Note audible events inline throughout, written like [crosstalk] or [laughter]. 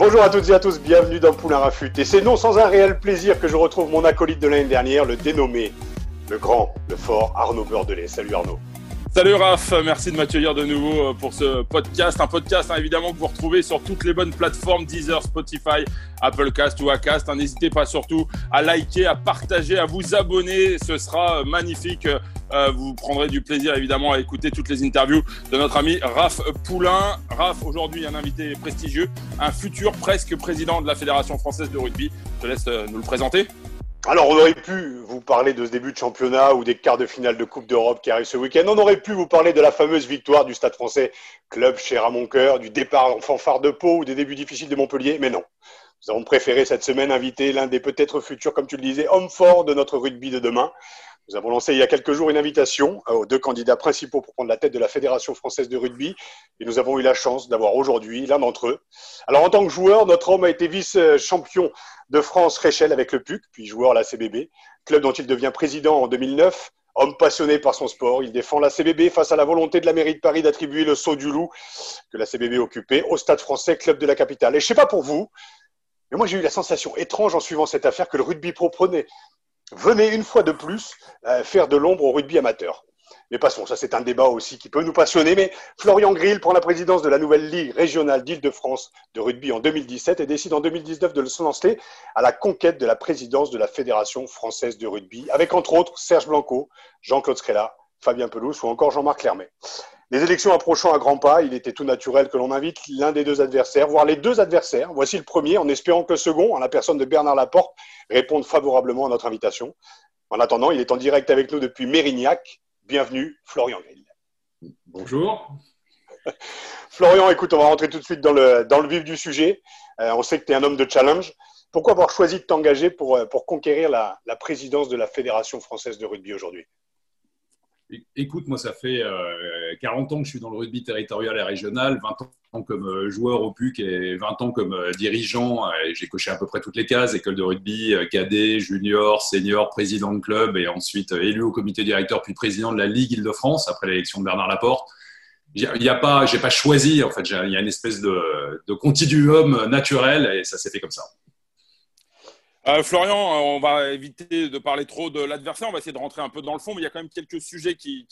Bonjour à toutes et à tous, bienvenue dans Poulain Rafut. Et c'est non sans un réel plaisir que je retrouve mon acolyte de l'année dernière, le dénommé, le grand, le fort Arnaud Beurdelet. Salut Arnaud. Salut Raph, merci de m'accueillir de nouveau euh, pour ce podcast. Un podcast hein, évidemment que vous retrouvez sur toutes les bonnes plateformes Deezer, Spotify, Applecast ou Acast. Hein, n'hésitez pas surtout à liker, à partager, à vous abonner. Ce sera euh, magnifique. Euh, vous prendrez du plaisir évidemment à écouter toutes les interviews de notre ami Raph Poulain. Raph, aujourd'hui un invité prestigieux, un futur presque président de la Fédération française de rugby. Je te laisse nous le présenter. Alors, on aurait pu vous parler de ce début de championnat ou des quarts de finale de Coupe d'Europe qui arrivent ce week-end. On aurait pu vous parler de la fameuse victoire du Stade français, club cher à mon cœur, du départ en fanfare de Pau ou des débuts difficiles de Montpellier. Mais non. Nous avons préféré cette semaine inviter l'un des peut-être futurs, comme tu le disais, hommes forts de notre rugby de demain. Nous avons lancé il y a quelques jours une invitation aux deux candidats principaux pour prendre la tête de la Fédération française de rugby. Et nous avons eu la chance d'avoir aujourd'hui l'un d'entre eux. Alors, en tant que joueur, notre homme a été vice-champion de France Réchelle avec le PUC, puis joueur à la CBB, club dont il devient président en 2009. Homme passionné par son sport, il défend la CBB face à la volonté de la mairie de Paris d'attribuer le saut du loup que la CBB occupait au Stade français, club de la capitale. Et je sais pas pour vous, mais moi j'ai eu la sensation étrange en suivant cette affaire que le rugby pro prenait, venait une fois de plus euh, faire de l'ombre au rugby amateur. Mais passons, ça c'est un débat aussi qui peut nous passionner. Mais Florian Grill prend la présidence de la nouvelle Ligue régionale d'Île-de-France de rugby en 2017 et décide en 2019 de se lancer à la conquête de la présidence de la Fédération française de rugby, avec entre autres Serge Blanco, Jean-Claude Scrella, Fabien Pelouse ou encore Jean-Marc Clermet. Les élections approchant à grands pas, il était tout naturel que l'on invite l'un des deux adversaires, voire les deux adversaires. Voici le premier, en espérant que le second, en la personne de Bernard Laporte, réponde favorablement à notre invitation. En attendant, il est en direct avec nous depuis Mérignac, Bienvenue, Florian Grill. Bonjour. [laughs] Florian, écoute, on va rentrer tout de suite dans le, dans le vif du sujet. Euh, on sait que tu es un homme de challenge. Pourquoi avoir choisi de t'engager pour, euh, pour conquérir la, la présidence de la Fédération française de rugby aujourd'hui? Écoute, moi, ça fait 40 euh, ans que je suis dans le rugby territorial et régional, 20 ans comme euh, joueur au PUC et 20 ans comme euh, dirigeant. J'ai coché à peu près toutes les cases, école de rugby, cadet, junior, senior, président de club et ensuite élu au comité directeur puis président de la Ligue Île-de-France après l'élection de Bernard Laporte. Il n'y a pas, j'ai pas choisi, en fait, il y a une espèce de, de continuum naturel et ça s'est fait comme ça. Euh, Florian, euh, on va éviter de parler trop de l'adversaire, on va essayer de rentrer un peu dans le fond, mais il y a quand même quelques sujets qui,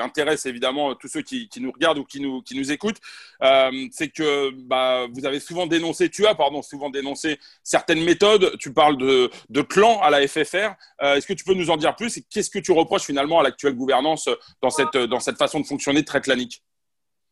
intéressent évidemment tous ceux qui, nous regardent ou qui nous, qui nous écoutent. Euh, c'est que bah, vous avez souvent dénoncé, tu as pardon, souvent dénoncé certaines méthodes. Tu parles de, de clan à la FFR. Est-ce que tu peux nous en dire plus? Et qu'est-ce que tu reproches finalement à l'actuelle gouvernance dans cette, dans cette façon de fonctionner très clanique?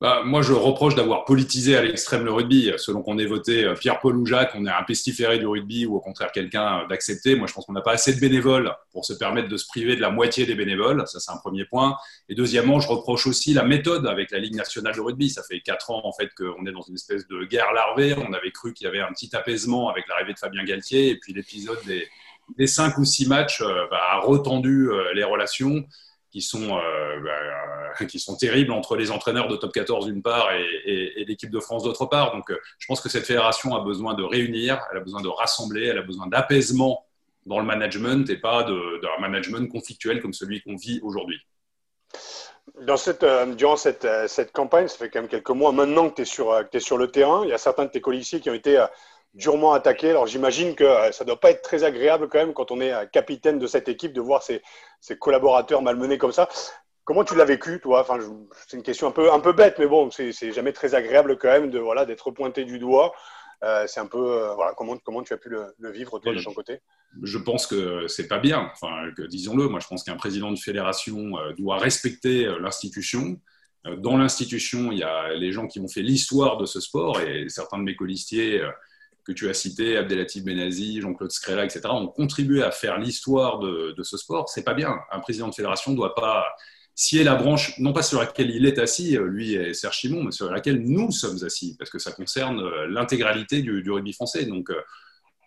Bah, moi, je reproche d'avoir politisé à l'extrême le rugby. Selon qu'on ait voté euh, Pierre-Paul ou Jacques, on est un pestiféré du rugby ou au contraire quelqu'un euh, d'accepter. Moi, je pense qu'on n'a pas assez de bénévoles pour se permettre de se priver de la moitié des bénévoles. Ça, c'est un premier point. Et deuxièmement, je reproche aussi la méthode avec la Ligue nationale de rugby. Ça fait quatre ans, en fait, qu'on est dans une espèce de guerre larvée. On avait cru qu'il y avait un petit apaisement avec l'arrivée de Fabien Galtier. Et puis, l'épisode des, des cinq ou six matchs euh, bah, a retendu les relations qui sont, euh, bah, [laughs] qui sont terribles entre les entraîneurs de top 14 d'une part et, l'équipe de France d'autre part. Donc, euh, je pense que cette fédération a besoin de réunir, elle a besoin de rassembler, elle a besoin d'apaisement dans le management et pas d'un management conflictuel comme celui qu'on vit aujourd'hui. Dans cette, euh, durant cette, cette, campagne, ça fait quand même quelques mois maintenant que tu es, es sur le terrain. Il y a certains de tes colissiers qui ont été durement attaqué. Alors j'imagine que euh, ça ne doit pas être très agréable quand même quand on est euh, capitaine de cette équipe de voir ses, collaborateurs malmenés comme ça. Comment tu l'as vécu, toi? Enfin, C'est une question un peu, un peu bête, mais bon, c'est jamais très agréable quand même de voilà d'être pointé du doigt. Euh, c'est un peu voilà comment, comment tu as pu le, vivre toi de ton côté? Je pense que c'est pas bien. Enfin, disons-le. Moi, je pense qu'un président de fédération doit respecter l'institution. Dans l'institution, il y a les gens qui ont fait l'histoire de ce sport et certains de mes colistiers que tu as cité, Abdelatif Benazi, Jean-Claude Scrella, etc., ont contribué à faire l'histoire de, ce sport. C'est pas bien. Un président de fédération ne doit pas est la branche, non pas sur laquelle il est assis, lui et Serge Chimon, mais sur laquelle nous sommes assis, parce que ça concerne l'intégralité du, rugby français. Donc,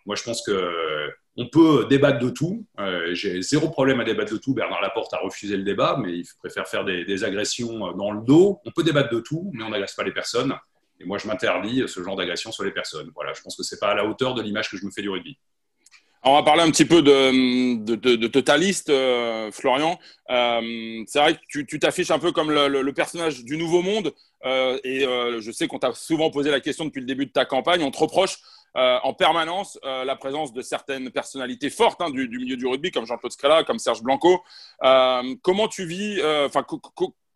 moi, je pense que on peut débattre de tout. Euh, j'ai zéro problème à débattre de tout. Bernard Laporte a refusé le débat, mais il préfère faire des, agressions dans le dos. On peut débattre de tout, mais on n'agresse pas les personnes. Et moi, je m'interdis ce genre d'agression sur les personnes. Voilà, je pense que c'est pas à la hauteur de l'image que je me fais du rugby. On va parler un petit peu de, de, totaliste, euh, Florian. Euh, c'est vrai que tu t'affiches un peu comme le, personnage du Nouveau Monde. et je sais qu'on t'a souvent posé la question depuis le début de ta campagne. On te reproche euh, en permanence euh, la présence de certaines personnalités fortes hein, du, milieu du rugby, comme Jean-Claude Scala, comme Serge Blanco. Euh, comment tu vis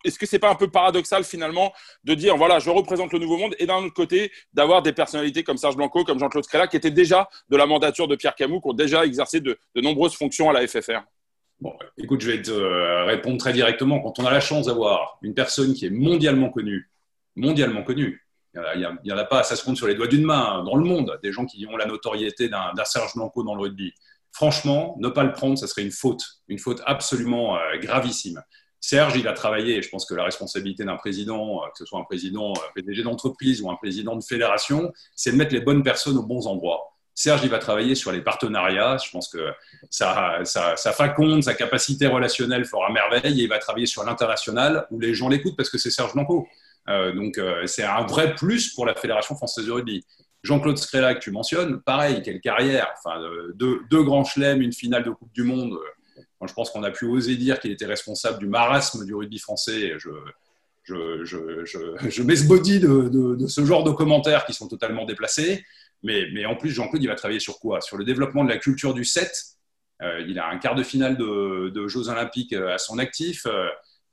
est-ce que c'est pas un peu paradoxal finalement de dire voilà, je représente le nouveau monde et d'un autre côté d'avoir des personnalités comme Serge Blanco, comme Jean-Claude Scala, qui étaient déjà de la mandature de Pierre Camus, qui ont déjà exercé de, nombreuses fonctions à la FFR Bon, écoute, je vais te répondre très directement. Quand on a la chance d'avoir une personne qui est mondialement connue, mondialement connue, il n'y en a pas, ça se compte sur les doigts d'une main dans le monde, des gens qui ont la notoriété d'un Serge Blanco dans le rugby. Franchement, ne pas le prendre, ça serait une faute, une faute absolument euh, gravissime. Serge, il a travaillé, et je pense que la responsabilité d'un président, euh, que ce soit un président euh, PDG d'entreprise ou un président de fédération, c'est de mettre les bonnes personnes aux bons endroits. Serge, il va travailler sur les partenariats. Je pense que sa, sa, sa faconde, sa capacité relationnelle fera merveille. Et il va travailler sur l'international où les gens l'écoutent parce que c'est Serge Blanco. Euh, donc, euh, c'est un vrai plus pour la Fédération française de rugby. Jean-Claude Scrella, que tu mentionnes, pareil, quelle carrière. Enfin, euh, deux, grands chelems, une finale de Coupe du Monde. Je pense qu'on a pu oser dire qu'il était responsable du marasme du rugby français. Je, je, de, ce genre de commentaires qui sont totalement déplacés. Mais, en plus, Jean-Claude, il va travailler sur quoi? Sur le développement de la culture du 7. il a un quart de finale de, Jeux Olympiques à son actif.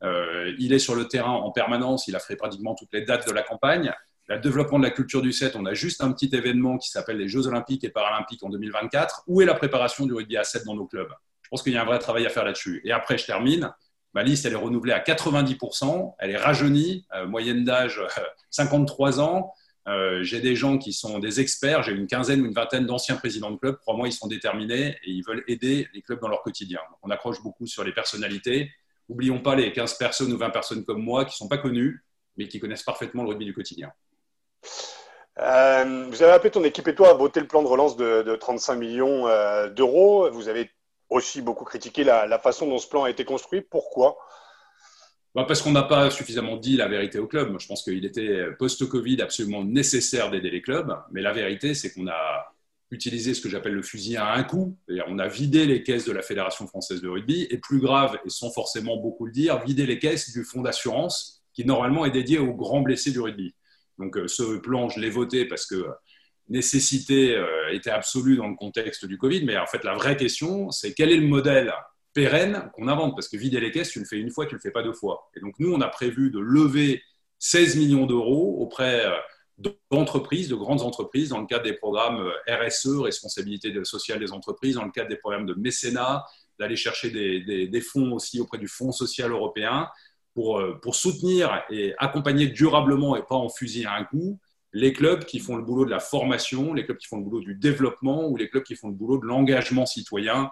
Euh, il est sur le terrain en permanence, il a fait pratiquement toutes les dates de la campagne. Le développement de la culture du 7, on a juste un petit événement qui s'appelle les Jeux Olympiques et Paralympiques en 2024. Où est la préparation du rugby à 7 dans nos clubs? Je pense qu'il y a un vrai travail à faire là-dessus. Et après, je termine. Ma liste, elle est renouvelée à 90%. Elle est rajeunie, euh, moyenne d'âge 53 euh, ans. j'ai des gens qui sont des experts. J'ai une quinzaine ou une vingtaine d'anciens présidents de clubs. Crois-moi, ils sont déterminés et ils veulent aider les clubs dans leur quotidien. on accroche beaucoup sur les personnalités. Oublions pas les 15 personnes ou 20 personnes comme moi qui ne sont pas connues, mais qui connaissent parfaitement le rugby du quotidien. Euh, vous avez appelé ton équipe et toi à voter le plan de relance de, 35 millions euh, d'euros. Vous avez aussi beaucoup critiqué la, façon dont ce plan a été construit. Pourquoi? Bah, Parce qu'on n'a pas suffisamment dit la vérité au club. Je pense qu'il était post-Covid absolument nécessaire d'aider les clubs. Mais la vérité, c'est qu'on a utiliser ce que j'appelle le fusil à un coup. On a vidé les caisses de la Fédération française de rugby et plus grave, et sans forcément beaucoup le dire, vidé les caisses du fonds d'assurance qui normalement est dédié aux grands blessés du rugby. Donc euh, ce plan, je l'ai voté parce que nécessité euh, était absolue dans le contexte du Covid, mais en fait la vraie question, c'est quel est le modèle pérenne qu'on invente? Parce que vider les caisses, tu le fais une fois, tu ne le fais pas deux fois. Et donc nous, on a prévu de lever 16 millions d'euros auprès euh, d'entreprises, de grandes entreprises, dans le cadre des programmes euh, RSE, responsabilité sociale des entreprises, dans le cadre des programmes de mécénat, d'aller chercher des, fonds aussi auprès du Fonds social européen pour, pour soutenir et accompagner durablement et pas en fusil à un coup les clubs qui font le boulot de la formation, les clubs qui font le boulot du développement ou les clubs qui font le boulot de l'engagement citoyen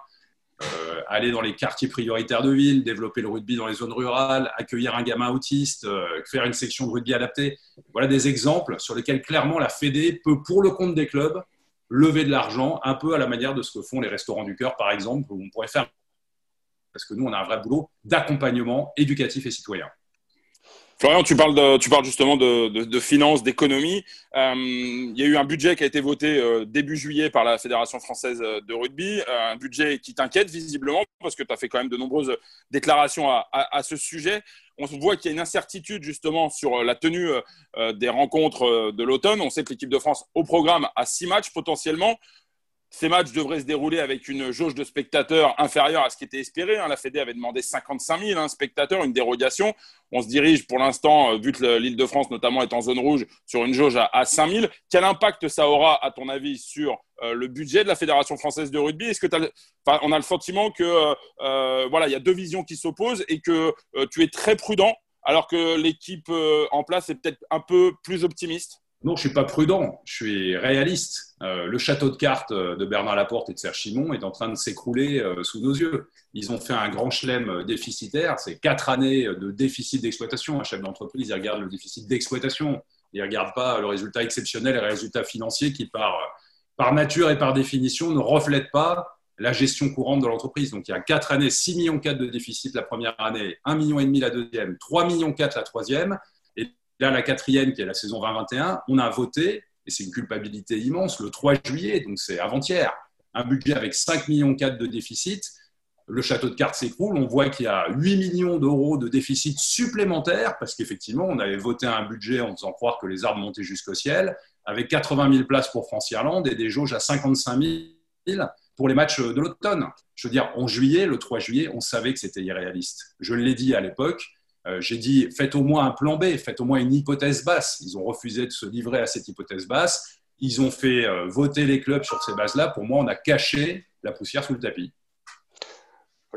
euh, aller dans les quartiers prioritaires de ville, développer le rugby dans les zones rurales, accueillir un gamin autiste, euh, faire une section de rugby adaptée. Voilà des exemples sur lesquels clairement la Fédé peut, pour le compte des clubs, lever de l'argent, un peu à la manière de ce que font les restaurants du cœur, par exemple, où on pourrait faire, parce que nous, on a un vrai boulot d'accompagnement éducatif et citoyen. Florian, tu parles, justement de, finances, d'économie. Euh, il y a eu un budget qui a été voté euh, début juillet par la Fédération française de rugby, euh, un budget qui t'inquiète visiblement parce que tu as fait quand même de nombreuses déclarations à, ce sujet. On voit qu'il y a une incertitude justement sur la tenue des rencontres de l'automne. On sait que l'équipe de France au programme a six matchs potentiellement. Ces matchs devraient se dérouler avec une jauge de spectateurs inférieure à ce qui était espéré. Hein. La Fédé avait demandé 55 000 hein, spectateurs, une dérogation. On se dirige pour l'instant, euh, vu que l'île de France notamment est en zone rouge, sur une jauge à, 5 000. Quel impact ça aura, à ton avis, sur euh, le budget de la Fédération française de rugby? Est-ce que on a le sentiment que euh, voilà, il y a deux visions qui s'opposent et que tu es très prudent, alors que l'équipe en place est peut-être un peu plus optimiste? Non, je suis pas prudent, je suis réaliste. Euh, le château de cartes de Bernard Laporte et de Serge Chimon est en train de s'écrouler euh, sous nos yeux. Ils ont fait un grand chelem déficitaire, c'est quatre années de déficit d'exploitation. Un chef d'entreprise, il regarde le déficit d'exploitation, il ne regarde pas le résultat exceptionnel et le résultat financier qui, par, par nature et par définition, ne reflètent pas la gestion courante de l'entreprise. Donc il y a quatre années, 6,4 millions de déficit la première année, 1,5 million la deuxième, 3,4 millions la troisième. Là, la quatrième, qui est la saison 2021, on a voté, et c'est une culpabilité immense, le 3 juillet, donc c'est avant-hier, un budget avec 5,4 millions de déficit. Le château de cartes s'écroule. On voit qu'il y a 8 millions d'euros de déficit supplémentaire parce qu'effectivement, on avait voté un budget en faisant croire que les arbres montaient jusqu'au ciel, avec 80 000 places pour France-Irlande et des jauges à 55 000 pour les matchs de l'automne. Je veux dire, en juillet, le 3 juillet, on savait que c'était irréaliste. Je l'ai dit à l'époque. Euh, j'ai dit, faites au moins un plan B, faites au moins une hypothèse basse. Ils ont refusé de se livrer à cette hypothèse basse. Ils ont fait euh, voter les clubs sur ces bases-là. Pour moi, on a caché la poussière sous le tapis.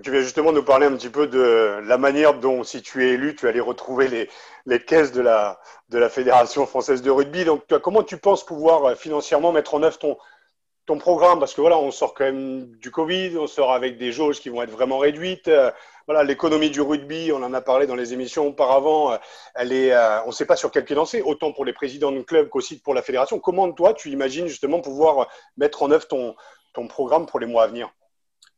Tu viens justement nous parler un petit peu de la manière dont, si tu es élu, tu allais retrouver les, les caisses de la, de la Fédération française de rugby. Donc, comment tu penses pouvoir euh, financièrement mettre en œuvre ton, ton programme, parce que voilà, on sort quand même du Covid, on sort avec des jauges qui vont être vraiment réduites. Euh, voilà, l'économie du rugby, on en a parlé dans les émissions auparavant, euh, elle est, euh, on ne sait pas sur quel pied danser, autant pour les présidents de club qu'aussi pour la fédération. Comment toi, tu imagines justement pouvoir mettre en œuvre ton, ton programme pour les mois à venir?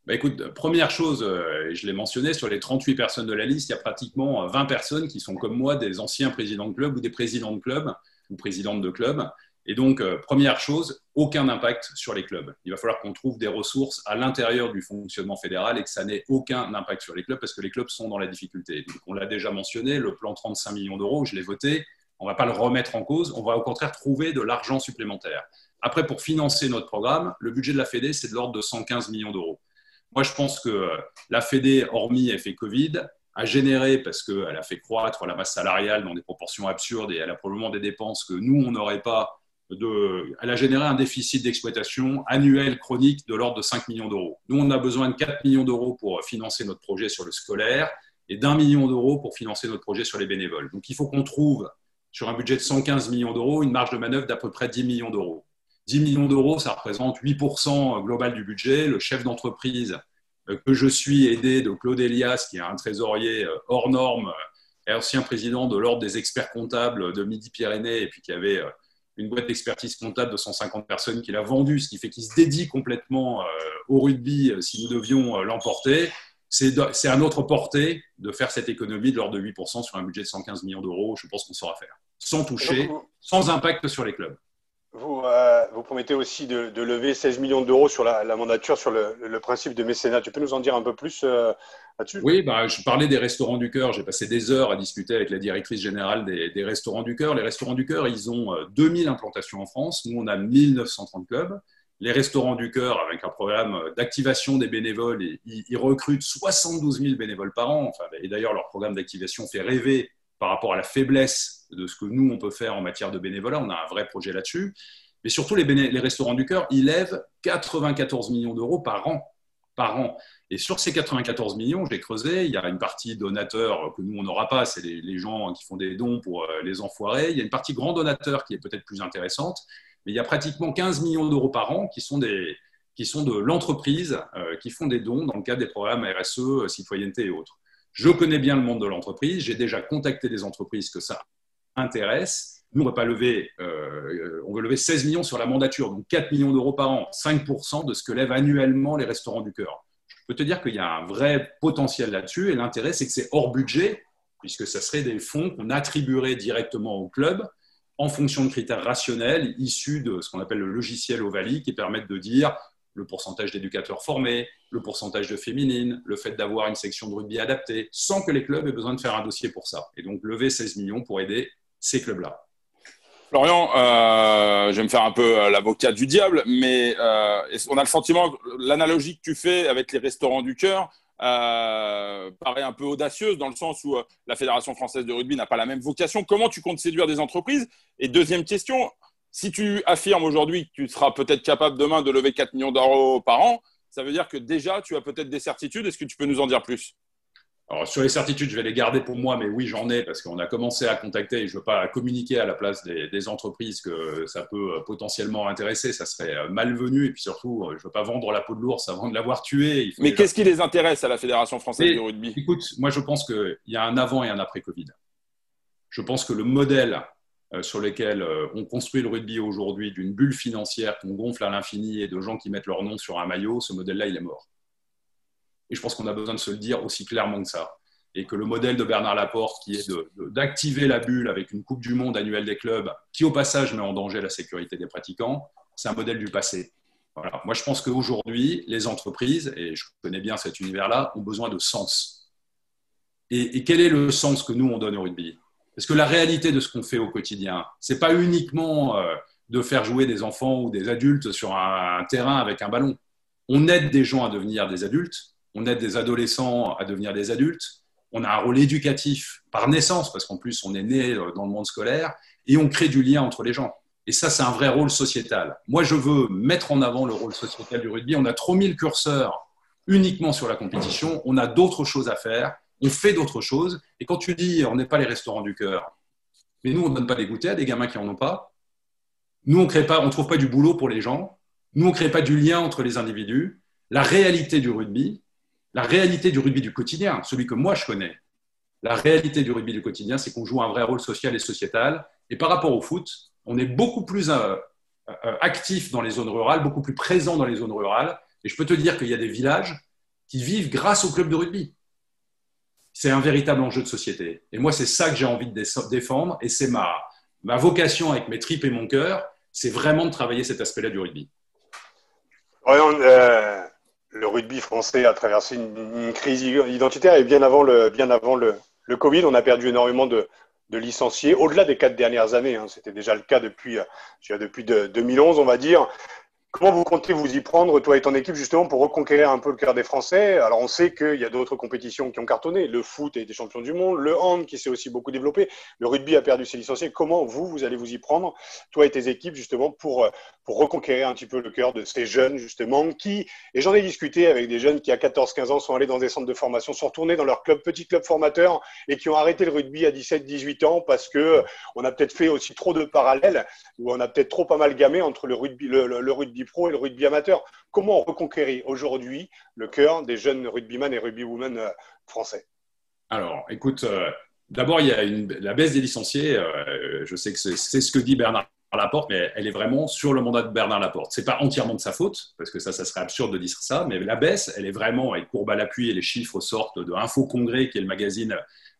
Bah écoute, première chose, je l'ai mentionné, sur les 38 personnes de la liste, il y a pratiquement 20 personnes qui sont comme moi des anciens présidents de club ou des présidents de club ou présidentes de club. Et donc, euh, première chose, aucun impact sur les clubs. Il va falloir qu'on trouve des ressources à l'intérieur du fonctionnement fédéral et que ça n'ait aucun impact sur les clubs parce que les clubs sont dans la difficulté. Donc, on l'a déjà mentionné, le plan 35 millions d'euros, je l'ai voté. On ne va pas le remettre en cause, on va au contraire trouver de l'argent supplémentaire. Après, pour financer notre programme, le budget de la Fédé, c'est de l'ordre de 115 millions d'euros. Moi, je pense que euh, la Fédé, hormis effet Covid, a généré, parce qu'elle a fait croître la masse salariale dans des proportions absurdes et elle a probablement des dépenses que nous, on n'aurait pas elle a généré un déficit d'exploitation annuel chronique de l'ordre de 5 millions d'euros. Nous, on a besoin de 4 millions d'euros pour financer notre projet sur le scolaire et d'un million d'euros pour financer notre projet sur les bénévoles. Donc, il faut qu'on trouve sur un budget de 115 millions d'euros une marge de manœuvre d'à peu près 10 millions d'euros. 10 millions d'euros, ça représente 8% global du budget. Le chef d'entreprise euh, que je suis, aidé de Claude Elias, qui est un trésorier euh, hors norme, et ancien président de l'Ordre des experts comptables de Midi-Pyrénées, et puis qui avait euh, une boîte d'expertise comptable de 150 personnes qu'il a vendue, ce qui fait qu'il se dédie complètement euh, au rugby euh, si nous devions euh, l'emporter. C'est à notre portée de faire cette économie de l'ordre de 8% sur un budget de 115 millions d'euros. Je pense qu'on saura faire, sans toucher, sans impact sur les clubs. Vous, vous promettez aussi de, lever 16 millions d'euros sur la, mandature, sur le, principe de mécénat. Tu peux nous en dire un peu plus oui, bah, je parlais des restaurants du cœur. J'ai passé des heures à discuter avec la directrice générale des, restaurants du cœur. Les restaurants du cœur, ils ont 2000 euh, implantations en France. Nous, on a 1930 clubs. Les restaurants du cœur, avec un programme d'activation des bénévoles, ils, recrutent 72 000 bénévoles par an. et d'ailleurs, leur programme d'activation fait rêver par rapport à la faiblesse de ce que nous, on peut faire en matière de bénévolat. On a un vrai projet là-dessus. Mais surtout, les, restaurants du cœur, ils lèvent 94 millions d'euros par an. Par an. Et sur ces 94 millions, j'ai creusé, il y a une partie donateur que nous, on n'aura pas, c'est les, gens qui font des dons pour euh, les enfoirés. Il y a une partie grand donateur qui est peut-être plus intéressante, mais il y a pratiquement 15 millions d'euros par an qui sont, des, qui sont de l'entreprise, euh, qui font des dons dans le cadre des programmes RSE, euh, citoyenneté et autres. Je connais bien le monde de l'entreprise, j'ai déjà contacté des entreprises que ça intéresse. Nous, on va pas lever, on veut lever 16 millions sur la mandature, donc 4 millions d'euros par an, 5% de ce que lèvent annuellement les restaurants du cœur peux te dire qu'il y a un vrai potentiel là-dessus. Et l'intérêt, c'est que c'est hors budget, puisque ça serait des fonds qu'on attribuerait directement au club en fonction de critères rationnels issus de ce qu'on appelle le logiciel Ovalie, qui permettent de dire le pourcentage d'éducateurs formés, le pourcentage de féminines, le fait d'avoir une section de rugby adaptée, sans que les clubs aient besoin de faire un dossier pour ça. Et donc lever 16 millions pour aider ces clubs-là. Florian, euh, je vais me faire un peu euh, l'avocat du diable, mais euh, on a le sentiment, l'analogie que tu fais avec les restaurants du cœur paraît un peu audacieuse dans le sens où la Fédération française de rugby n'a pas la même vocation. Comment tu comptes séduire des entreprises? Et deuxième question, si tu affirmes aujourd'hui que tu seras peut-être capable demain de lever 4 millions d'euros par an, ça veut dire que déjà tu as peut-être des certitudes. Est-ce que tu peux nous en dire plus? Alors, sur les certitudes, je vais les garder pour moi, mais oui, j'en ai parce qu'on a commencé à contacter et je ne veux pas communiquer à la place des, entreprises que ça peut euh, potentiellement intéresser. Ça serait euh, malvenu et puis surtout, euh, je ne veux pas vendre la peau de l'ours avant de l'avoir tué. mais qu'est-ce qui les intéresse à la Fédération française de rugby? Écoute, moi, je pense qu'il y a un avant et un après Covid. Je pense que le modèle sur lequel on construit le rugby aujourd'hui, d'une bulle financière qu'on gonfle à l'infini et de gens qui mettent leur nom sur un maillot, ce modèle-là, il est mort. Et je pense qu'on a besoin de se le dire aussi clairement que ça. Et que le modèle de Bernard Laporte, qui est d'activer la bulle avec une Coupe du Monde annuelle des clubs, qui au passage met en danger la sécurité des pratiquants, c'est un modèle du passé. Voilà. Moi, je pense qu'aujourd'hui, les entreprises, et je connais bien cet univers-là, ont besoin de sens. Et, quel est le sens que nous, on donne au rugby? Parce que la réalité de ce qu'on fait au quotidien, ce n'est pas uniquement euh, de faire jouer des enfants ou des adultes sur un terrain avec un ballon. On aide des gens à devenir des adultes, on aide des adolescents à devenir des adultes, on a un rôle éducatif par naissance, parce qu'en plus on est né euh, dans le monde scolaire, et on crée du lien entre les gens. Et ça, c'est un vrai rôle sociétal. Moi, je veux mettre en avant le rôle sociétal du rugby. On a trop mis le curseur uniquement sur la compétition. On a d'autres choses à faire. On fait d'autres choses. Et quand tu dis on n'est pas les restaurants du cœur, mais nous, on ne donne pas des goûters à des gamins qui n'en ont pas. Nous, on ne trouve pas du boulot pour les gens. Nous, on ne crée pas du lien entre les individus. La réalité du rugby, la réalité du rugby du quotidien, celui que moi je connais, la réalité du rugby du quotidien, c'est qu'on joue un vrai rôle social et sociétal. Et par rapport au foot, on est beaucoup plus euh, euh, actif dans les zones rurales, beaucoup plus présent dans les zones rurales. Et je peux te dire qu'il y a des villages qui vivent grâce au club de rugby. C'est un véritable enjeu de société. Et moi, c'est ça que j'ai envie de défendre. Et c'est ma, ma vocation avec mes tripes et mon cœur, c'est vraiment de travailler cet aspect-là du rugby. Euh, le rugby français a traversé une, crise identitaire et bien avant le, bien avant le, Covid, on a perdu énormément de, licenciés, au-delà des quatre dernières années. Hein. C'était déjà le cas depuis, euh, depuis 2011, on va dire. Comment vous comptez vous y prendre, toi et ton équipe, justement, pour reconquérir un peu le cœur des Français? Alors, on sait qu'il y a d'autres compétitions qui ont cartonné. Le foot a été champion du monde, le hand qui s'est aussi beaucoup développé, le rugby a perdu ses licenciés. Comment vous, vous allez vous y prendre, toi et tes équipes, justement, pour, reconquérir un petit peu le cœur de ces jeunes, justement, qui, et j'en ai discuté avec des jeunes qui, à 14-15 ans, sont allés dans des centres de formation, sont retournés dans leur club, petit club formateur, et qui ont arrêté le rugby à 17-18 ans parce que on a peut-être fait aussi trop de parallèles, ou on a peut-être trop amalgamé entre le rugby, pro et le rugby amateur. Comment on reconquérit aujourd'hui le cœur des jeunes rugbyman et rugbywomen euh, français? Alors, écoute, euh, d'abord, il y a la baisse des licenciés. Euh, je sais que c'est ce que dit Bernard Laporte, mais elle est vraiment sur le mandat de Bernard Laporte. C'est pas entièrement de sa faute, parce que ça, ça serait absurde de dire ça, mais la baisse, elle est vraiment, avec courbe à l'appui, et les chiffres sortent de Info Congrès, qui est le magazine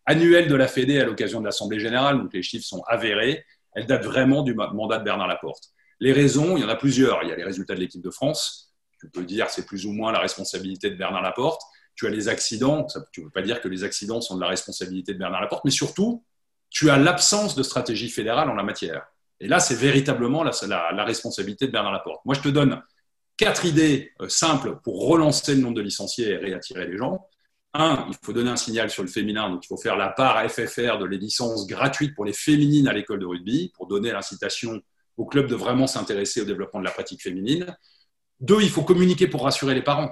annuel de la Fédé à l'occasion de l'Assemblée Générale, donc les chiffres sont avérés. Elle date vraiment du mandat de Bernard Laporte. Les raisons, il y en a plusieurs. Il y a les résultats de l'équipe de France. Tu peux dire c'est plus ou moins la responsabilité de Bernard Laporte. Tu as les accidents. tu ne peux pas dire que les accidents sont de la responsabilité de Bernard Laporte. Mais surtout, tu as l'absence de stratégie fédérale en la matière. Et là, c'est véritablement la, responsabilité de Bernard Laporte. Moi, je te donne quatre idées euh, simples pour relancer le nombre de licenciés et réattirer les gens. Un, il faut donner un signal sur le féminin, donc il faut faire la part à FFR de les licences gratuites pour les féminines à l'école de rugby, pour donner l'incitation au club de vraiment s'intéresser au développement de la pratique féminine. Deux, il faut communiquer pour rassurer les parents.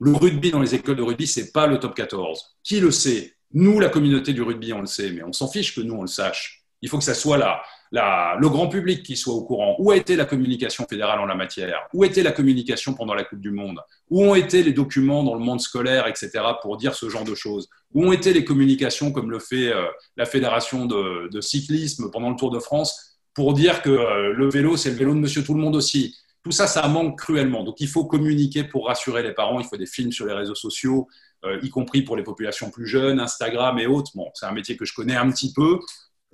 Le rugby dans les écoles de rugby, c'est pas le top 14. Qui le sait? Nous, la communauté du rugby, on le sait, mais on s'en fiche que nous, on le sache. Il faut que ça soit là, le grand public qui soit au courant. Où a été la communication fédérale en la matière? Où était la communication pendant la Coupe du Monde? Où ont été les documents dans le monde scolaire, etc., pour dire ce genre de choses? Où ont été les communications comme le fait euh, la Fédération de cyclisme pendant le Tour de France pour dire que euh, le vélo, c'est le vélo de monsieur tout le monde aussi? Tout ça, ça manque cruellement. Donc, il faut communiquer pour rassurer les parents. Il faut des films sur les réseaux sociaux, euh, y compris pour les populations plus jeunes, Instagram et autres. Bon, c'est un métier que je connais un petit peu.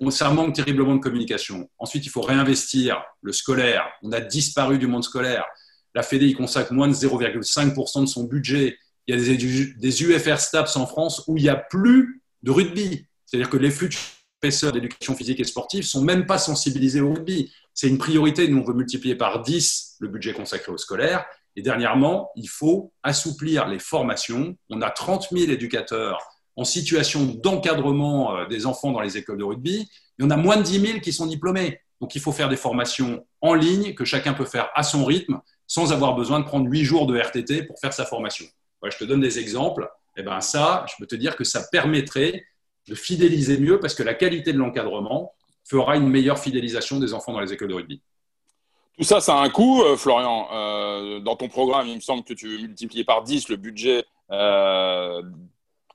Ça manque terriblement de communication. Ensuite, il faut réinvestir le scolaire. On a disparu du monde scolaire. La Fédé y consacre moins de 0,5% de son budget. Il y a des, UFR STAPS en France où il n'y a plus de rugby. C'est-à-dire que les futurs professeurs d'éducation physique et sportive sont même pas sensibilisés au rugby. C'est une priorité. Nous, on veut multiplier par 10 le budget consacré au scolaire. Et dernièrement, il faut assouplir les formations. On a 30 000 éducateurs en situation d'encadrement euh, des enfants dans les écoles de rugby. Il y en a moins de 10 000 qui sont diplômés. Donc, il faut faire des formations en ligne que chacun peut faire à son rythme sans avoir besoin de prendre 8 jours de RTT pour faire sa formation. je te donne des exemples. eh ben ça, je peux te dire que ça permettrait de fidéliser mieux parce que la qualité de l'encadrement fera une meilleure fidélisation des enfants dans les écoles de rugby. Tout ça, ça a un coût, euh, Florian. Euh, dans ton programme, il me semble que tu veux multiplier par 10 le budget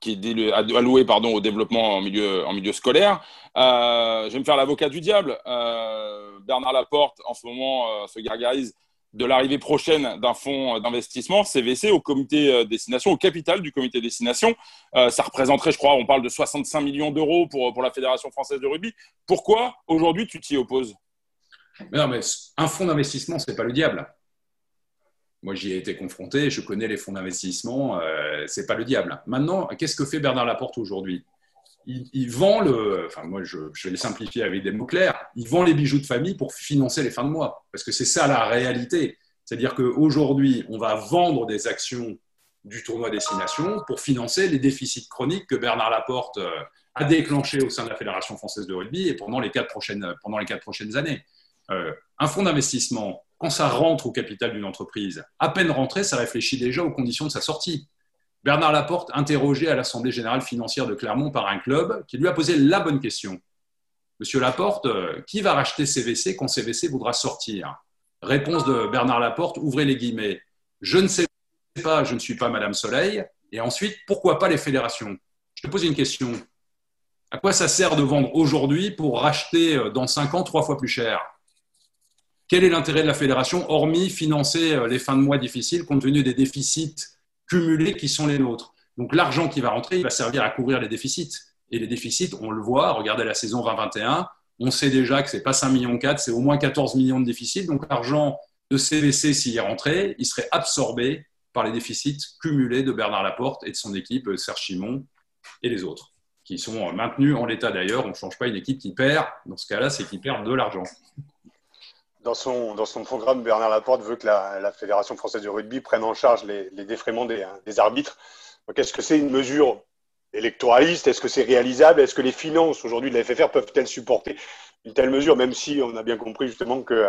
qui est alloué pardon, au développement en milieu, scolaire. je vais me faire l'avocat du diable. Bernard Laporte, en ce moment, se gargarise de l'arrivée prochaine d'un fonds d'investissement, CVC, au comité euh, destination, au capital du comité destination. Euh, ça représenterait, je crois, on parle de 65 millions d'euros pour, pour la Fédération française de rugby. Pourquoi aujourd'hui tu t'y opposes? Non, mais un fonds d'investissement, ce n'est pas le diable. Moi, j'y ai été confronté, je connais les fonds d'investissement, euh, ce n'est pas le diable. Maintenant, qu'est-ce que fait Bernard Laporte aujourd'hui? Il, vend le, enfin moi je, vais le simplifier avec des mots clairs, il vend les bijoux de famille pour financer les fins de mois, parce que c'est ça la réalité. C'est-à-dire qu'aujourd'hui, on va vendre des actions du tournoi destination pour financer les déficits chroniques que Bernard Laporte euh, a déclenchés au sein de la Fédération française de rugby et pendant les quatre prochaines, pendant les quatre prochaines années. Euh, un fonds d'investissement, quand ça rentre au capital d'une entreprise, à peine rentré, ça réfléchit déjà aux conditions de sa sortie. Bernard Laporte, interrogé à l'Assemblée générale financière de Clermont par un club, qui lui a posé la bonne question. Monsieur Laporte, euh, qui va racheter CVC quand CVC voudra sortir? Réponse de Bernard Laporte, ouvrez les guillemets. Je ne sais pas, je ne suis pas Madame Soleil. Et ensuite, pourquoi pas les fédérations? Je te pose une question. À quoi ça sert de vendre aujourd'hui pour racheter euh, dans cinq ans trois fois plus cher? Quel est l'intérêt de la fédération, hormis financer euh, les fins de mois difficiles compte tenu des déficits cumulés qui sont les nôtres? Donc l'argent qui va rentrer, il va servir à couvrir les déficits. Et les déficits, on le voit, regardez la saison 2021, on sait déjà que ce n'est pas 5 millions 4, c'est au moins 14 millions de déficits. Donc l'argent de CVC, s'il est rentré, il serait absorbé par les déficits cumulés de Bernard Laporte et de son équipe, Serge Chimon et les autres, qui sont maintenus en l'état d'ailleurs. On ne change pas une équipe qui perd. Dans ce cas-là, c'est qui perd de l'argent dans son, programme, Bernard Laporte veut que la, Fédération française de rugby prenne en charge les, les défraiements des, des arbitres. Est-ce que c'est une mesure électoraliste? Est-ce que c'est réalisable? Est-ce que les finances aujourd'hui de la FFR peuvent-elles supporter une telle mesure, même si on a bien compris justement que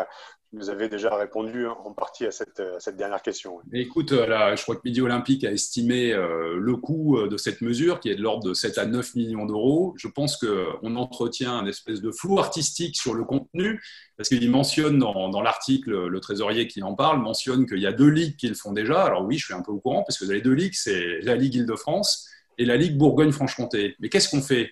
vous avez déjà répondu en partie à cette, dernière question. Écoute, euh, là, je crois que Midi Olympique a estimé euh, le coût euh, de cette mesure, qui est de l'ordre de 7 à 9 millions d'euros. Je pense qu'on entretient un espèce de flou artistique sur le contenu, parce qu'il mentionne dans, l'article, le trésorier qui en parle, mentionne qu'il y a deux ligues qui le font déjà. Alors oui, je suis un peu au courant, parce que les deux ligues, c'est la Ligue Île-de-France et la Ligue Bourgogne-Franche-Comté. Mais qu'est-ce qu'on fait?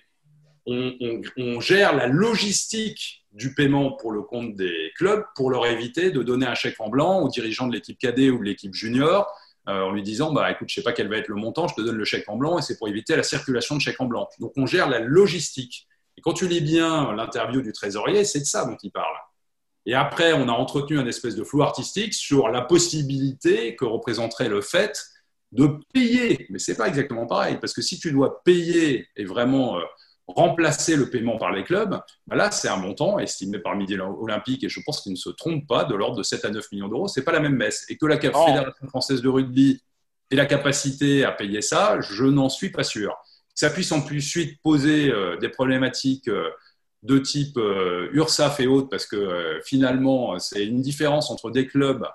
On, gère la logistique du paiement pour le compte des clubs pour leur éviter de donner un chèque en blanc aux dirigeants de l'équipe cadet ou de l'équipe junior euh, en lui disant bah, écoute, je sais pas quel va être le montant, je te donne le chèque en blanc et c'est pour éviter la circulation de chèques en blanc. Donc on gère la logistique. Et quand tu lis bien l'interview du trésorier, c'est de ça dont il parle. Et après, on a entretenu un espèce de flou artistique sur la possibilité que représenterait le fait de payer. Mais ce n'est pas exactement pareil, parce que si tu dois payer et vraiment euh, remplacer le paiement par les clubs, bah là, c'est un montant estimé par Midi Olympique, et je pense qu'il ne se trompe pas, de l'ordre de 7 à 9 millions d'euros. Ce n'est pas la même messe. Et que la oh. Fédération française de rugby ait la capacité à payer ça, je n'en suis pas sûr. Ça puisse en plus suite poser euh, des problématiques euh, de type euh, URSAF et autres, parce que finalement, c'est une différence entre des clubs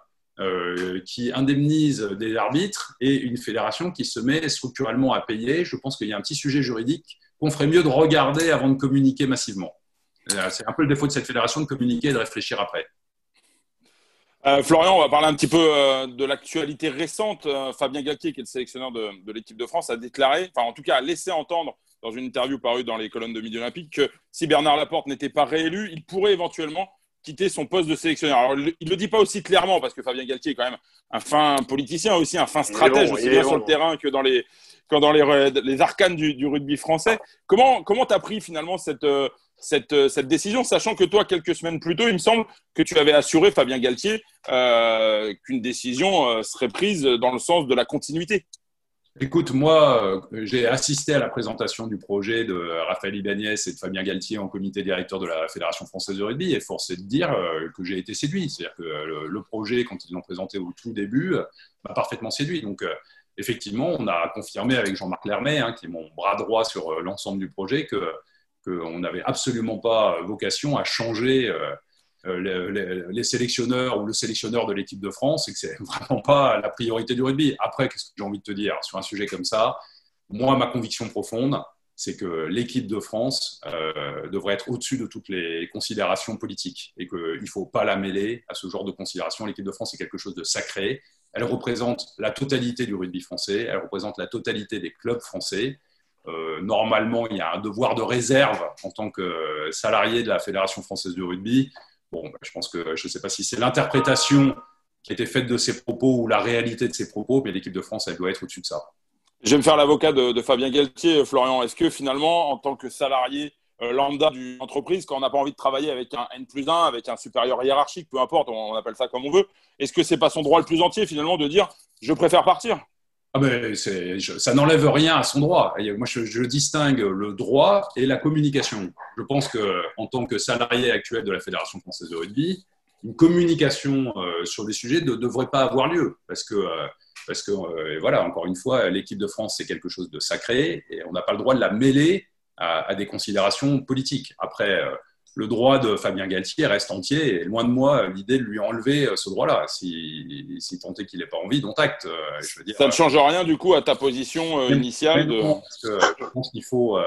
qui indemnisent des arbitres et une fédération qui se met structurellement à payer. Je pense qu'il y a un petit sujet juridique qu'on ferait mieux de regarder avant de communiquer massivement. Euh, c'est un peu le défaut de cette fédération de communiquer et de réfléchir après. Euh, Florian, on va parler un petit peu euh, de l'actualité récente. Fabien Galtier, qui est le sélectionneur de, l'équipe de France, a déclaré, enfin en tout cas a laissé entendre dans une interview parue dans les colonnes de Midi Olympique que si Bernard Laporte n'était pas réélu, il pourrait éventuellement quitter son poste de sélectionneur. Alors, il ne le dit pas aussi clairement parce que Fabien Galtier est quand même un fin politicien, aussi un fin stratège, aussi bien sur le terrain que dans les, dans les, les arcanes du, rugby français. Comment comment as pris finalement cette, euh, cette, euh, cette décision, sachant que toi, quelques semaines plus tôt, il me semble que tu avais assuré, Fabien Galtier, euh, qu'une décision serait prise dans le sens de la continuité? Écoute, moi, j'ai assisté à la présentation du projet de Raphaël Ibanez et de Fabien Galtier en comité directeur de la Fédération française de rugby, et force est de dire que j'ai été séduit. C'est-à-dire que le, projet, quand ils l'ont présenté au tout début, m'a parfaitement séduit. Donc, effectivement, on a confirmé avec Jean-Marc Lermet, hein, qui est mon bras droit sur euh, l'ensemble du projet, qu'on n'avait absolument pas vocation à changer euh, euh, les, sélectionneurs ou le sélectionneur de l'équipe de France et que c'est [laughs] vraiment pas la priorité du rugby. Après, qu'est-ce que j'ai envie de te dire sur un sujet comme ça? Moi, ma conviction profonde, c'est que l'équipe de France devrait être au-dessus de toutes les considérations politiques et qu'il ne faut pas la mêler à ce genre de considérations. L'équipe de France est quelque chose de sacré. Elle représente la totalité du rugby français, elle représente la totalité des clubs français. Euh, normalement, il y a un devoir de réserve en tant que salarié de la Fédération française de rugby. Bon, bah, je pense que je ne sais pas si c'est l'interprétation qui a été faite de ces propos ou la réalité de ces propos, mais l'équipe de France, elle doit être au-dessus de ça. Je vais me faire l'avocat de, Fabien Galtier, Florian. Est-ce que finalement, en tant que salarié lambda d'une entreprise, quand on n'a pas envie de travailler avec un N plus 1, avec un supérieur hiérarchique, peu importe, on, appelle ça comme on veut, est-ce que c'est pas son droit le plus entier finalement de dire je préfère partir? Ah ben, ça n'enlève rien à son droit. Moi, je, distingue le droit et la communication. Je pense que, en tant que salarié actuel de la Fédération française de rugby, une communication euh, sur des sujets ne devrait pas avoir lieu parce que euh, parce que, euh, voilà, encore une fois, l'équipe de France, c'est quelque chose de sacré et on n'a pas le droit de la mêler à, des considérations politiques. Après, euh, le droit de Fabien Galtier reste entier et loin de moi l'idée de lui enlever euh, ce droit-là. Si, si tant est qu'il n'ait pas envie, dont acte. Je veux dire, Ça ne change rien du coup à ta position initiale de... je pense qu'il faut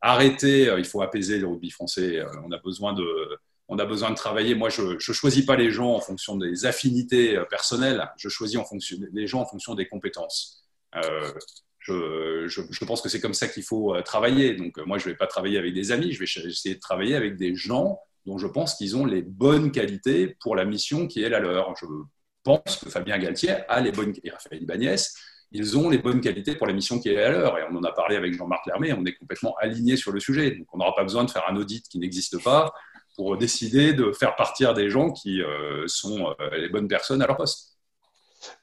arrêter, il faut apaiser le rugby français. On a besoin de on a besoin de travailler. Moi, je ne choisis pas les gens en fonction des affinités euh, personnelles, je choisis en fonction, les gens en fonction des compétences. Euh, je, pense que c'est comme ça qu'il faut euh, travailler. Donc, moi, je ne vais pas travailler avec des amis, je vais essayer de travailler avec des gens dont je pense qu'ils ont les bonnes qualités pour la mission qui est la leur. Je pense que Fabien Galtier a les bonnes, et Raphaël Ibanez, ils ont les bonnes qualités pour la mission qui est la leur. Et on en a parlé avec Jean-Marc Lermé, on est complètement aligné sur le sujet. Donc, on n'aura pas besoin de faire un audit qui n'existe pas pour décider de faire partir des gens qui euh, sont euh, les bonnes personnes à leur poste.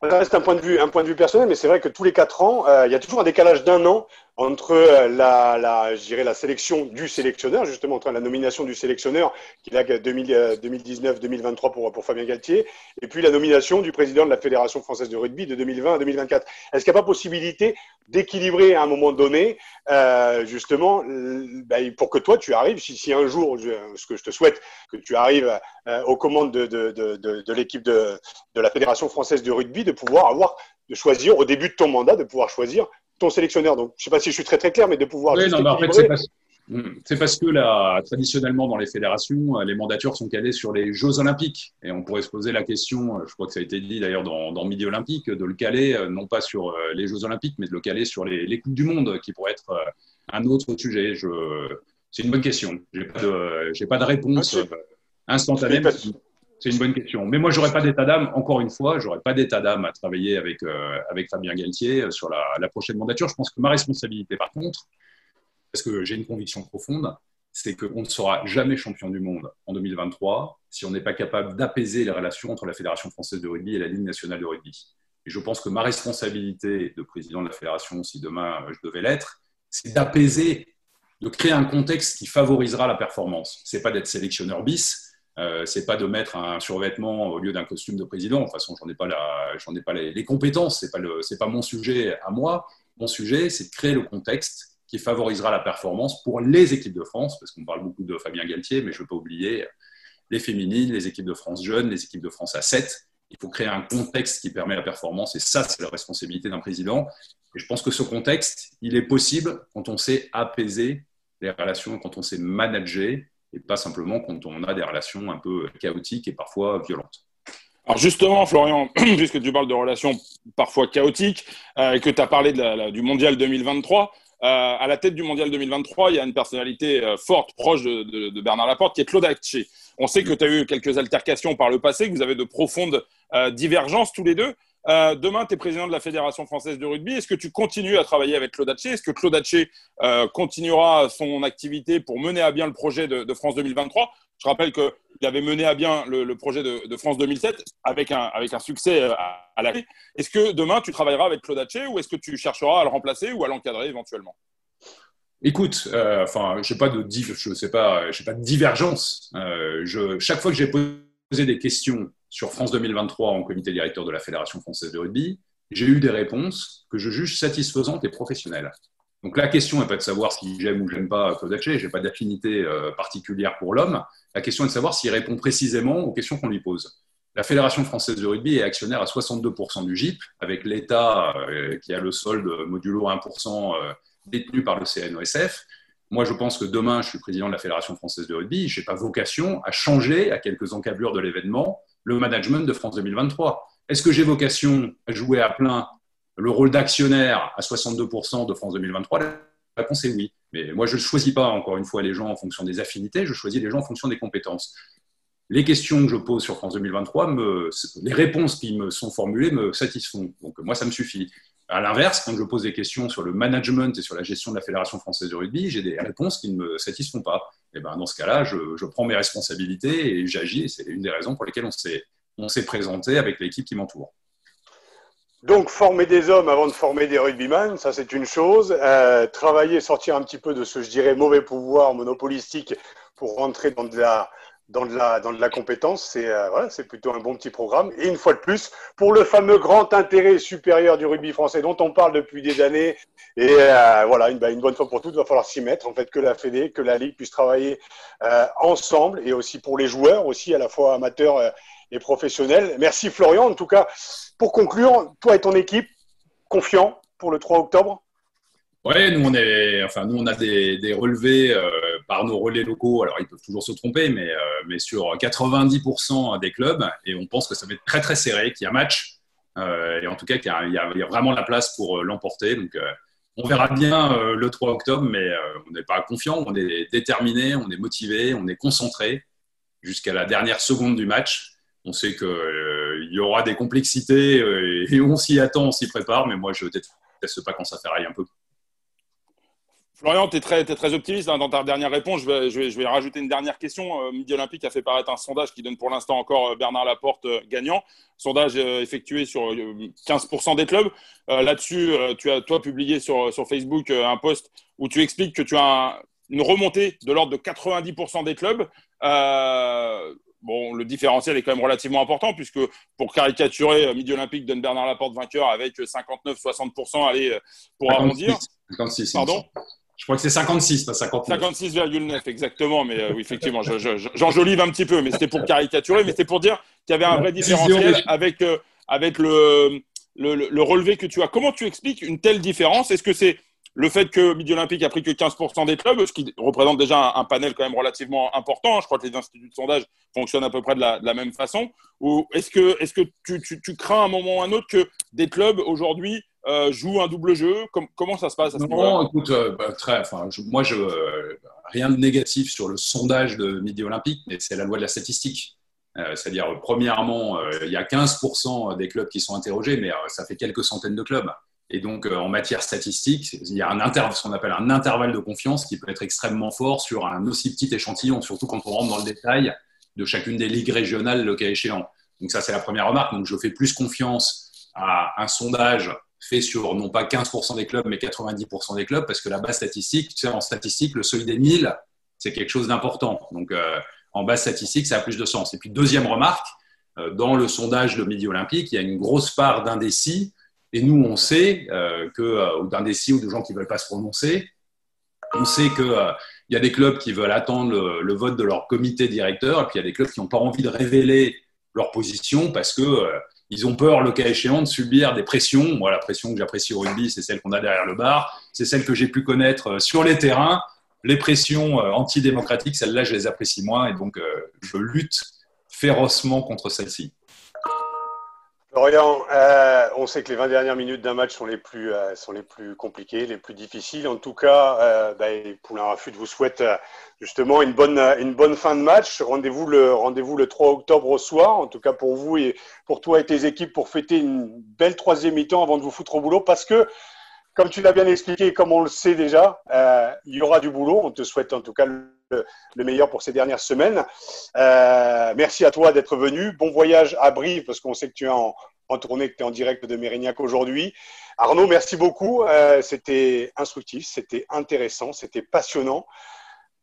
C'est un point de vue, un point de vue personnel, mais c'est vrai que tous les quatre ans, euh, il y a toujours un décalage d'un an entre euh, la, la, je dirais la sélection du sélectionneur, justement entre la nomination du sélectionneur, qui est 2019-2023 pour, pour Fabien Galtier, et puis la nomination du président de la Fédération française de rugby de 2020 à 2024. Est-ce qu'il n'y a pas possibilité d'équilibrer à un moment donné, euh, justement, ben, pour que toi, tu arrives, si, si un jour, ce que je te souhaite, que tu arrives euh, aux commandes de, de, de, de l'équipe de, de la Fédération française de rugby, de pouvoir avoir, de choisir, au début de ton mandat, de pouvoir choisir ton sélectionneur. Donc, je ne sais pas si je suis très très clair, mais de pouvoir. Oui, non, en fait, c'est parce... Parce que là, traditionnellement, dans les fédérations, les mandatures sont calées sur les Jeux Olympiques. Et on pourrait se poser la question, je crois que ça a été dit d'ailleurs dans, dans Midi Olympique, de le caler, euh, non pas sur euh, les Jeux Olympiques, mais de le caler sur les, les Coupes du Monde, qui pourrait être euh, un autre sujet. Je... C'est une bonne question. Je n'ai pas, pas de réponse instantanée. C'est une bonne question. Mais moi, j'aurais pas d'état d'âme, encore une fois, j'aurais pas d'état d'âme à travailler avec, euh, avec Fabien Galtier euh, sur la, prochaine mandature. Je pense que ma responsabilité, par contre, parce que j'ai une conviction profonde, c'est qu'on ne sera jamais champion du monde en 2023 si on n'est pas capable d'apaiser les relations entre la Fédération française de rugby et la Ligue nationale de rugby. Et je pense que ma responsabilité de président de la fédération, si demain euh, je devais l'être, c'est d'apaiser, de créer un contexte qui favorisera la performance. C'est pas d'être sélectionneur bis, euh, c'est pas de mettre un survêtement au lieu d'un costume de président. De toute façon, j'en ai pas, ai pas les, compétences. C'est pas pas mon sujet à moi. Mon sujet, c'est de créer le contexte qui favorisera la performance pour les équipes de France, parce qu'on parle beaucoup de Fabien Galtier, mais je ne veux pas oublier les féminines, les équipes de France jeunes, les équipes de France à 7. Il faut créer un contexte qui permet la performance, et ça, c'est la responsabilité d'un président. Et je pense que ce contexte, il est possible quand on sait apaiser les relations, quand on sait manager et pas simplement quand on a des relations un peu chaotiques et parfois violentes. Alors justement, Florian, [clears throat] puisque tu parles de relations parfois chaotiques euh, et que tu as parlé du Mondial 2023, euh, à la tête du Mondial 2023, il y a une personnalité euh, forte, proche de, Bernard Laporte, qui est Claude Actier. On sait que tu as eu quelques altercations par le passé, que vous avez de profondes divergences tous les deux. Euh, demain, tu es président de la Fédération française de rugby. Est-ce que tu continues à travailler avec Claude Hatché? Est-ce que Claude Hatché euh, continuera son activité pour mener à bien le projet de, France 2023 Je rappelle qu'il avait mené à bien le, projet de, France 2007 avec un, avec un succès euh, à, la clé. Est-ce que demain, tu travailleras avec Claude Hatché ou est-ce que tu chercheras à le remplacer ou à l'encadrer éventuellement? Écoute, enfin, je n'ai pas, de, sais pas, de divergence. chaque fois que j'ai posé des questions sur France 2023 en comité directeur de la Fédération française de rugby, j'ai eu des réponses que je juge satisfaisantes et professionnelles. Donc la question n'est pas de savoir si j'aime ou j'aime pas Claude Haché, je n'ai pas d'affinité euh, particulière pour l'homme. La question est de savoir s'il répond précisément aux questions qu'on lui pose. La Fédération française de rugby est actionnaire à 62% du GIP, avec l'État euh, qui a le solde modulo 1% euh, détenu par le CNOSF. Moi, je pense que demain, je suis président de la Fédération française de rugby. Je n'ai pas vocation à changer, à quelques encablures de l'événement, le management de France 2023. Est-ce que j'ai vocation à jouer à plein le rôle d'actionnaire à 62% de France 2023 La réponse est oui. Mais moi, je ne choisis pas, encore une fois, les gens en fonction des affinités, je choisis les gens en fonction des compétences les questions que je pose sur France 2023, me, les réponses qui me sont formulées me satisfont. Donc moi, ça me suffit. À l'inverse, quand je pose des questions sur le management et sur la gestion de la Fédération française de rugby, j'ai des réponses qui ne me satisfont pas. Et ben, dans ce cas-là, je, prends mes responsabilités et j'agis. C'est une des raisons pour lesquelles on s'est présenté avec l'équipe qui m'entoure. Donc, former des hommes avant de former des rugbyman, ça c'est une chose. Euh, travailler, sortir un petit peu de ce, je dirais, mauvais pouvoir monopolistique pour rentrer dans de la, dans de la, dans de la compétence, c'est euh, voilà, plutôt un bon petit programme. Et une fois de plus, pour le fameux grand intérêt supérieur du rugby français dont on parle depuis des années, et euh, voilà, une, bah, une, bonne fois pour toutes, il va falloir s'y mettre, en fait, que la Fédé, que la Ligue puisse travailler euh, ensemble, et aussi pour les joueurs, aussi à la fois amateurs euh, et professionnels. Merci Florian. En tout cas, pour conclure, toi et ton équipe, confiant pour le 3 octobre? Oui, nous on enfin nous on a des, des relevés par nos relais locaux. Alors ils peuvent toujours se tromper, mais, euh, sur 90% des clubs, et on pense que ça va être très très serré, qu'il y a match, euh, et en tout cas qu'il y, a vraiment la place pour l'emporter. Donc on verra bien le 3 octobre, mais on n'est pas confiant, on est déterminé, on est motivé, on est concentré jusqu'à la dernière seconde du match. On sait qu'il y aura des complexités et on s'y attend, on s'y prépare, mais moi je ne déteste pas quand ça ferraille un peu. Florian, tu es très, très optimiste hein, dans ta dernière réponse. Je vais, je vais, je vais rajouter une dernière question. Euh, Midi Olympique a fait paraître un sondage qui donne pour l'instant encore euh, Bernard Laporte euh, gagnant. Sondage effectué sur 15% des clubs. Là-dessus, tu as toi publié sur, sur Facebook un post où tu expliques que tu as une remontée de l'ordre de 90% des clubs. bon, le différentiel est quand même relativement important puisque pour caricaturer, Midi Olympique donne Bernard Laporte vainqueur avec 59-60%. Allez, pour arrondir. 56, Pardon? Je crois que c'est 56, pas 59. 56,9 exactement, mais euh, oui, effectivement, j'enjolive un petit peu, mais c'était pour caricaturer, mais c'était pour dire qu'il y avait un vrai différentiel avec, euh, avec le, le, relevé que tu as. Comment tu expliques une telle différence? Est-ce que c'est le fait que Midi Olympique a pris que 15% des clubs, ce qui représente déjà un, panel quand même relativement important, je crois que les instituts de sondage fonctionnent à peu près de la, de la même façon, ou est-ce que, est -ce que tu, tu, tu, crains à un moment ou à un autre que des clubs aujourd'hui euh, joue un double jeu Comment ça se passe à ce Non, écoute, euh, bah, très, enfin, moi, je, euh, rien de négatif sur le sondage de Midi Olympique, mais c'est la loi de la statistique. C'est-à-dire, premièrement, il y a 15% des clubs qui sont interrogés, mais ça fait quelques centaines de clubs. Et donc, en matière statistique, il y a un ce qu'on appelle un intervalle de confiance qui peut être extrêmement fort sur un aussi petit échantillon, surtout quand on rentre dans le détail de chacune des ligues régionales, le cas échéant. Donc, ça, c'est la première remarque. Donc, je fais plus confiance à un sondage fait sur non pas 15% des clubs, mais 90% des clubs, parce que la base statistique, tu sais, en statistique, le seuil des 1000, c'est quelque chose d'important. Donc, euh, en base statistique, ça a plus de sens. Et puis, deuxième remarque, euh, dans le sondage de Midi Olympique, il y a une grosse part d'indécis. Et nous, on sait euh, que, ou d'indécis ou de gens qui ne veulent pas se prononcer, on sait qu'il il y a des clubs qui veulent attendre le, le, vote de leur comité directeur, et puis il y a des clubs qui n'ont pas envie de révéler leur position parce que ils ont peur, le cas échéant, de subir des pressions. Moi, la pression que j'apprécie au rugby, c'est celle qu'on a derrière le bar. C'est celle que j'ai pu connaître euh, sur les terrains. Les pressions euh, antidémocratiques, celles-là, je les apprécie moins. Et donc, euh, je lutte férocement contre celles-ci. Florian, on sait que les 20 dernières minutes d'un match sont les, plus, sont les plus compliquées, les plus difficiles. En tout cas, bah, Poulain Rafut vous souhaite justement une bonne, fin de match. Rendez-vous le, rendez-vous le 3 octobre au soir, en tout cas pour vous et pour toi et tes équipes, pour fêter une belle troisième mi-temps avant de vous foutre au boulot. Parce que, comme tu l'as bien expliqué, comme on le sait déjà, euh, il y aura du boulot. On te souhaite en tout cas le, meilleur pour ces dernières semaines. Euh, merci à toi d'être venu. Bon voyage à Brive, parce qu'on sait que tu es en, tournée, que tu es en direct de Mérignac aujourd'hui. Arnaud, merci beaucoup. Euh, c'était instructif, c'était intéressant, c'était passionnant.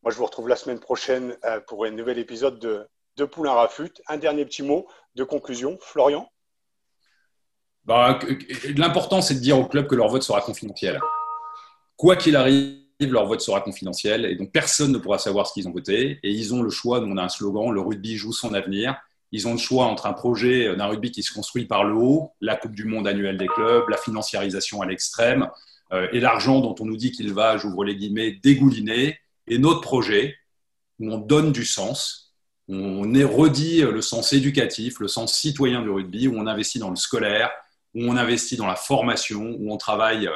Moi, je vous retrouve la semaine prochaine pour un nouvel épisode de, de Poulain Rafut. Un dernier petit mot de conclusion. Florian? Bah, L'important, c'est de dire au club que leur vote sera confidentiel. Quoi qu'il arrive, leur vote sera confidentiel et donc personne ne pourra savoir ce qu'ils ont voté. Et ils ont le choix. Nous, on a un slogan le rugby joue son avenir. ils ont le choix entre un projet d'un rugby qui se construit par le haut, la Coupe du Monde annuelle des clubs, la financiarisation à l'extrême, euh, et l'argent dont on nous dit qu'il va, j'ouvre les guillemets, dégouliner, et notre projet où on donne du sens, on est le sens éducatif, le sens citoyen du rugby, où on investit dans le scolaire, où on investit dans la formation, où on travaille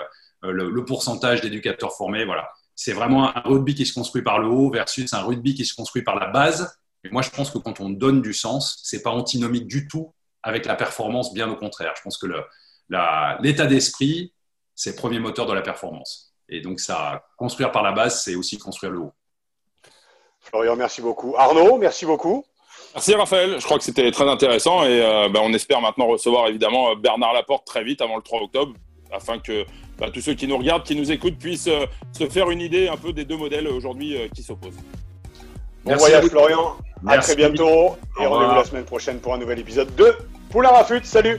euh, le, pourcentage d'éducateurs formés. Voilà. C'est vraiment un rugby qui se construit par le haut versus un rugby qui se construit par la base moi, je pense que quand on donne du sens, c'est pas antinomique du tout avec la performance, bien au contraire. Je pense que l'état d'esprit, c'est le premier moteur de la performance. Et donc, ça, construire par la base, c'est aussi construire le haut. Florian, merci beaucoup. Arnaud, merci beaucoup. Merci Raphaël, je crois que c'était très intéressant et euh, ben, on espère maintenant recevoir évidemment Bernard Laporte très vite avant le 3 octobre afin que ben, tous ceux qui nous regardent, qui nous écoutent puissent euh, se faire une idée un peu des deux modèles aujourd'hui euh, qui s'opposent. Bon voyage Florian, à très bientôt et rendez-vous la semaine prochaine pour un nouvel épisode de Poulain Rafut. Salut